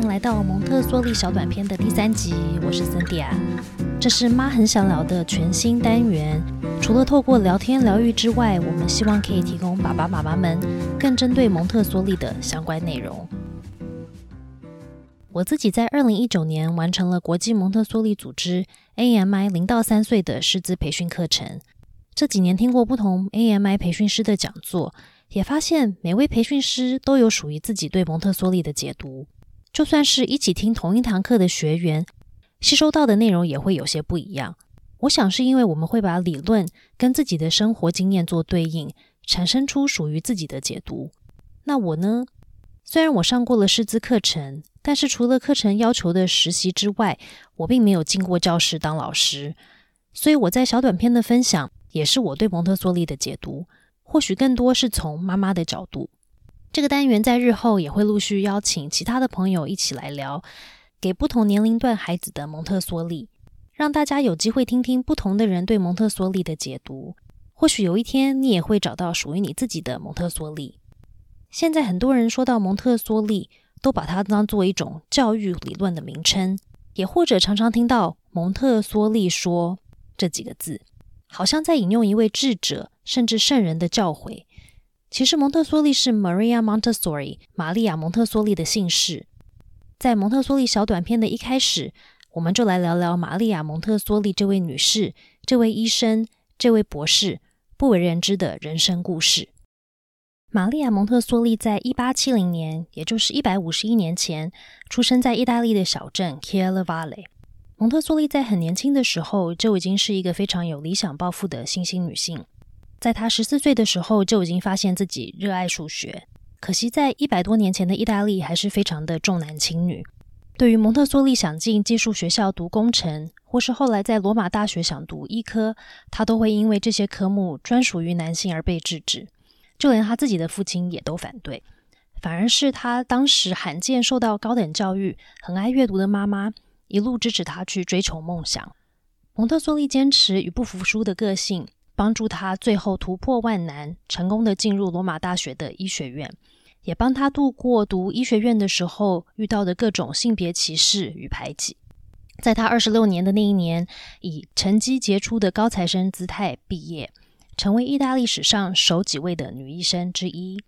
迎来到蒙特梭利小短片的第三集，我是森迪亚。这是妈很想聊的全新单元。除了透过聊天疗愈之外，我们希望可以提供爸爸妈妈们更针对蒙特梭利的相关内容。我自己在二零一九年完成了国际蒙特梭利组织 AMI 零到三岁的师资培训课程。这几年听过不同 AMI 培训师的讲座。也发现每位培训师都有属于自己对蒙特梭利的解读，就算是一起听同一堂课的学员，吸收到的内容也会有些不一样。我想是因为我们会把理论跟自己的生活经验做对应，产生出属于自己的解读。那我呢？虽然我上过了师资课程，但是除了课程要求的实习之外，我并没有进过教室当老师，所以我在小短片的分享也是我对蒙特梭利的解读。或许更多是从妈妈的角度。这个单元在日后也会陆续邀请其他的朋友一起来聊，给不同年龄段孩子的蒙特梭利，让大家有机会听听不同的人对蒙特梭利的解读。或许有一天你也会找到属于你自己的蒙特梭利。现在很多人说到蒙特梭利，都把它当做一种教育理论的名称，也或者常常听到蒙特梭利说这几个字，好像在引用一位智者。甚至圣人的教诲，其实蒙特梭利是 Maria Montessori 玛利亚蒙特梭利的姓氏。在蒙特梭利小短片的一开始，我们就来聊聊玛利亚蒙特梭利这位女士、这位医生、这位博士不为人知的人生故事。玛利亚蒙特梭利在一八七零年，也就是一百五十一年前，出生在意大利的小镇 Chiele Valle。蒙特梭利在很年轻的时候就已经是一个非常有理想抱负的新兴女性。在他十四岁的时候，就已经发现自己热爱数学。可惜，在一百多年前的意大利，还是非常的重男轻女。对于蒙特梭利想进技术学校读工程，或是后来在罗马大学想读医科，他都会因为这些科目专属于男性而被制止。就连他自己的父亲也都反对，反而是他当时罕见受到高等教育、很爱阅读的妈妈，一路支持他去追求梦想。蒙特梭利坚持与不服输的个性。帮助他最后突破万难，成功的进入罗马大学的医学院，也帮他度过读医学院的时候遇到的各种性别歧视与排挤。在他二十六年的那一年，以成绩杰出的高材生姿态毕业，成为意大利史上首几位的女医生之一。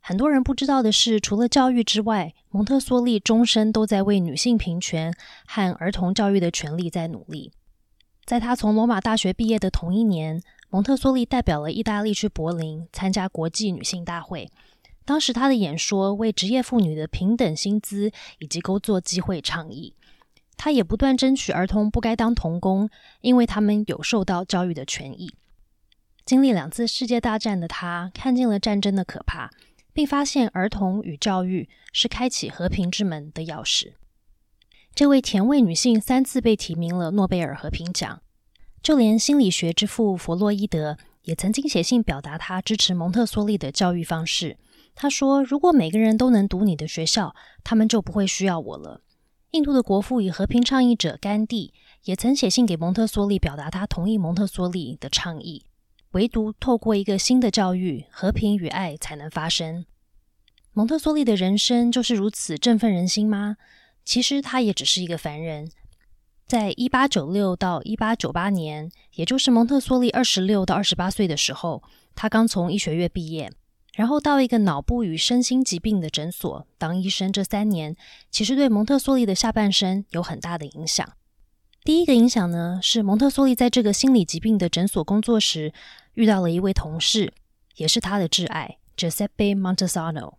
很多人不知道的是，除了教育之外，蒙特梭利终身都在为女性平权和儿童教育的权利在努力。在他从罗马大学毕业的同一年。蒙特梭利代表了意大利去柏林参加国际女性大会。当时他的演说为职业妇女的平等薪资以及工作机会倡议。他也不断争取儿童不该当童工，因为他们有受到教育的权益。经历两次世界大战的他，看见了战争的可怕，并发现儿童与教育是开启和平之门的钥匙。这位甜味女性三次被提名了诺贝尔和平奖。就连心理学之父弗洛伊德也曾经写信表达他支持蒙特梭利的教育方式。他说：“如果每个人都能读你的学校，他们就不会需要我了。”印度的国父与和平倡议者甘地也曾写信给蒙特梭利，表达他同意蒙特梭利的倡议。唯独透过一个新的教育，和平与爱才能发生。蒙特梭利的人生就是如此振奋人心吗？其实他也只是一个凡人。在一八九六到一八九八年，也就是蒙特梭利二十六到二十八岁的时候，他刚从医学院毕业，然后到一个脑部与身心疾病的诊所当医生。这三年其实对蒙特梭利的下半生有很大的影响。第一个影响呢，是蒙特梭利在这个心理疾病的诊所工作时，遇到了一位同事，也是他的挚爱 Giuseppe Montesano。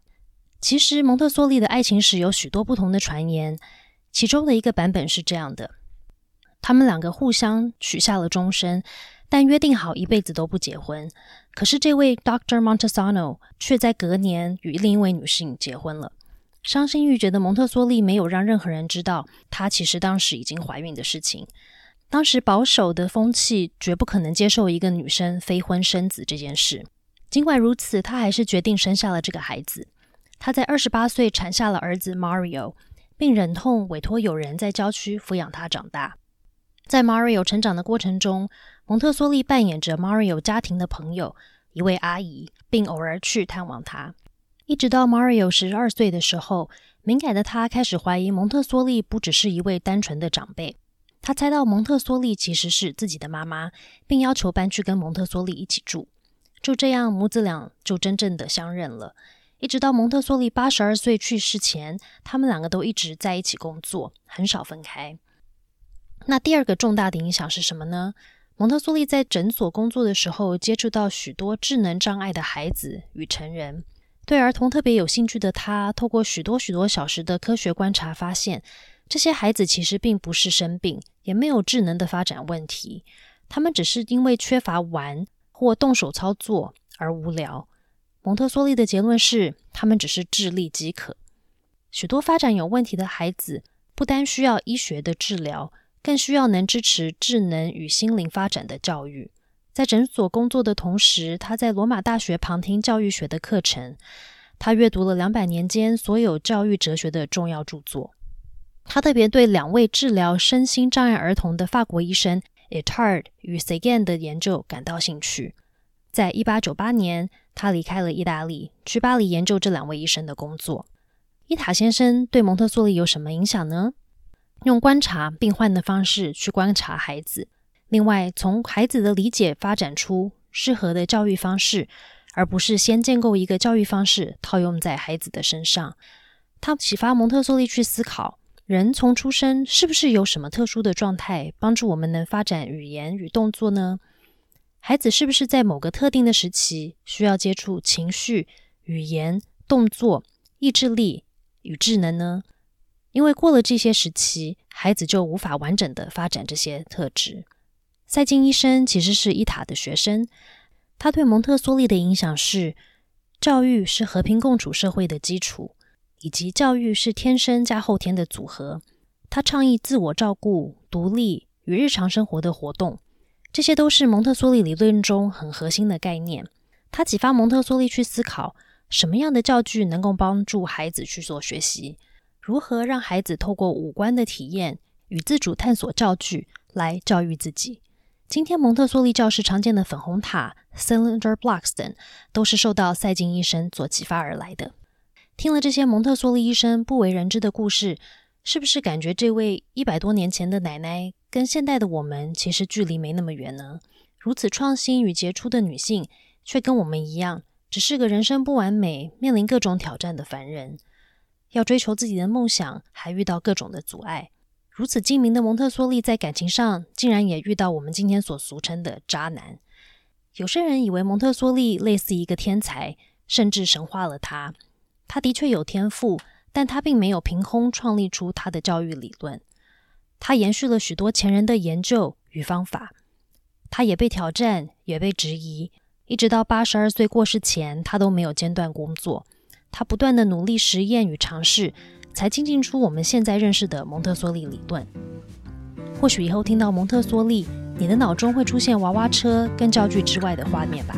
其实蒙特梭利的爱情史有许多不同的传言，其中的一个版本是这样的。他们两个互相许下了终身，但约定好一辈子都不结婚。可是这位 Doctor Montesano 却在隔年与另一位女性结婚了。伤心欲绝的蒙特梭利没有让任何人知道，她其实当时已经怀孕的事情。当时保守的风气绝不可能接受一个女生非婚生子这件事。尽管如此，她还是决定生下了这个孩子。他在二十八岁产下了儿子 Mario，并忍痛委托友人在郊区抚养他长大。在 Mario 成长的过程中，蒙特梭利扮演着 Mario 家庭的朋友，一位阿姨，并偶尔去探望他。一直到 Mario 十二岁的时候，敏感的他开始怀疑蒙特梭利不只是一位单纯的长辈。他猜到蒙特梭利其实是自己的妈妈，并要求搬去跟蒙特梭利一起住。就这样，母子俩就真正的相认了。一直到蒙特梭利八十二岁去世前，他们两个都一直在一起工作，很少分开。那第二个重大的影响是什么呢？蒙特梭利在诊所工作的时候，接触到许多智能障碍的孩子与成人。对儿童特别有兴趣的他，透过许多许多小时的科学观察，发现这些孩子其实并不是生病，也没有智能的发展问题，他们只是因为缺乏玩或动手操作而无聊。蒙特梭利的结论是，他们只是智力饥渴。许多发展有问题的孩子，不单需要医学的治疗，更需要能支持智能与心灵发展的教育。在诊所工作的同时，他在罗马大学旁听教育学的课程。他阅读了两百年间所有教育哲学的重要著作。他特别对两位治疗身心障碍儿童的法国医生 Etard 与 Sagan 的研究感到兴趣。在一八九八年，他离开了意大利，去巴黎研究这两位医生的工作。伊塔先生对蒙特梭利有什么影响呢？用观察病患的方式去观察孩子，另外从孩子的理解发展出适合的教育方式，而不是先建构一个教育方式套用在孩子的身上。他启发蒙特梭利去思考：人从出生是不是有什么特殊的状态，帮助我们能发展语言与动作呢？孩子是不是在某个特定的时期需要接触情绪、语言、动作、意志力与智能呢？因为过了这些时期，孩子就无法完整的发展这些特质。赛金医生其实是伊塔的学生，他对蒙特梭利的影响是：教育是和平共处社会的基础，以及教育是天生加后天的组合。他倡议自我照顾、独立与日常生活的活动。这些都是蒙特梭利理论中很核心的概念。他启发蒙特梭利去思考，什么样的教具能够帮助孩子去做学习？如何让孩子透过五官的体验与自主探索教具来教育自己？今天蒙特梭利教室常见的粉红塔 （cylinder blocks） 等，都是受到赛金医生所启发而来的。听了这些蒙特梭利医生不为人知的故事。是不是感觉这位一百多年前的奶奶跟现代的我们其实距离没那么远呢？如此创新与杰出的女性，却跟我们一样，只是个人生不完美、面临各种挑战的凡人。要追求自己的梦想，还遇到各种的阻碍。如此精明的蒙特梭利，在感情上竟然也遇到我们今天所俗称的渣男。有些人以为蒙特梭利类似一个天才，甚至神化了他。他的确有天赋。但他并没有凭空创立出他的教育理论，他延续了许多前人的研究与方法，他也被挑战，也被质疑，一直到八十二岁过世前，他都没有间断工作。他不断的努力实验与尝试，才精进出我们现在认识的蒙特梭利理论。或许以后听到蒙特梭利，你的脑中会出现娃娃车跟教具之外的画面吧。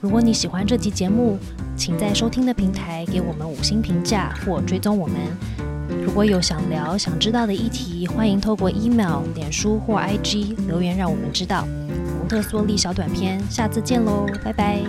如果你喜欢这集节目，请在收听的平台给我们五星评价或追踪我们。如果有想聊、想知道的议题，欢迎透过 email、脸书或 IG 留言，让我们知道。蒙特梭利小短片，下次见喽，拜拜。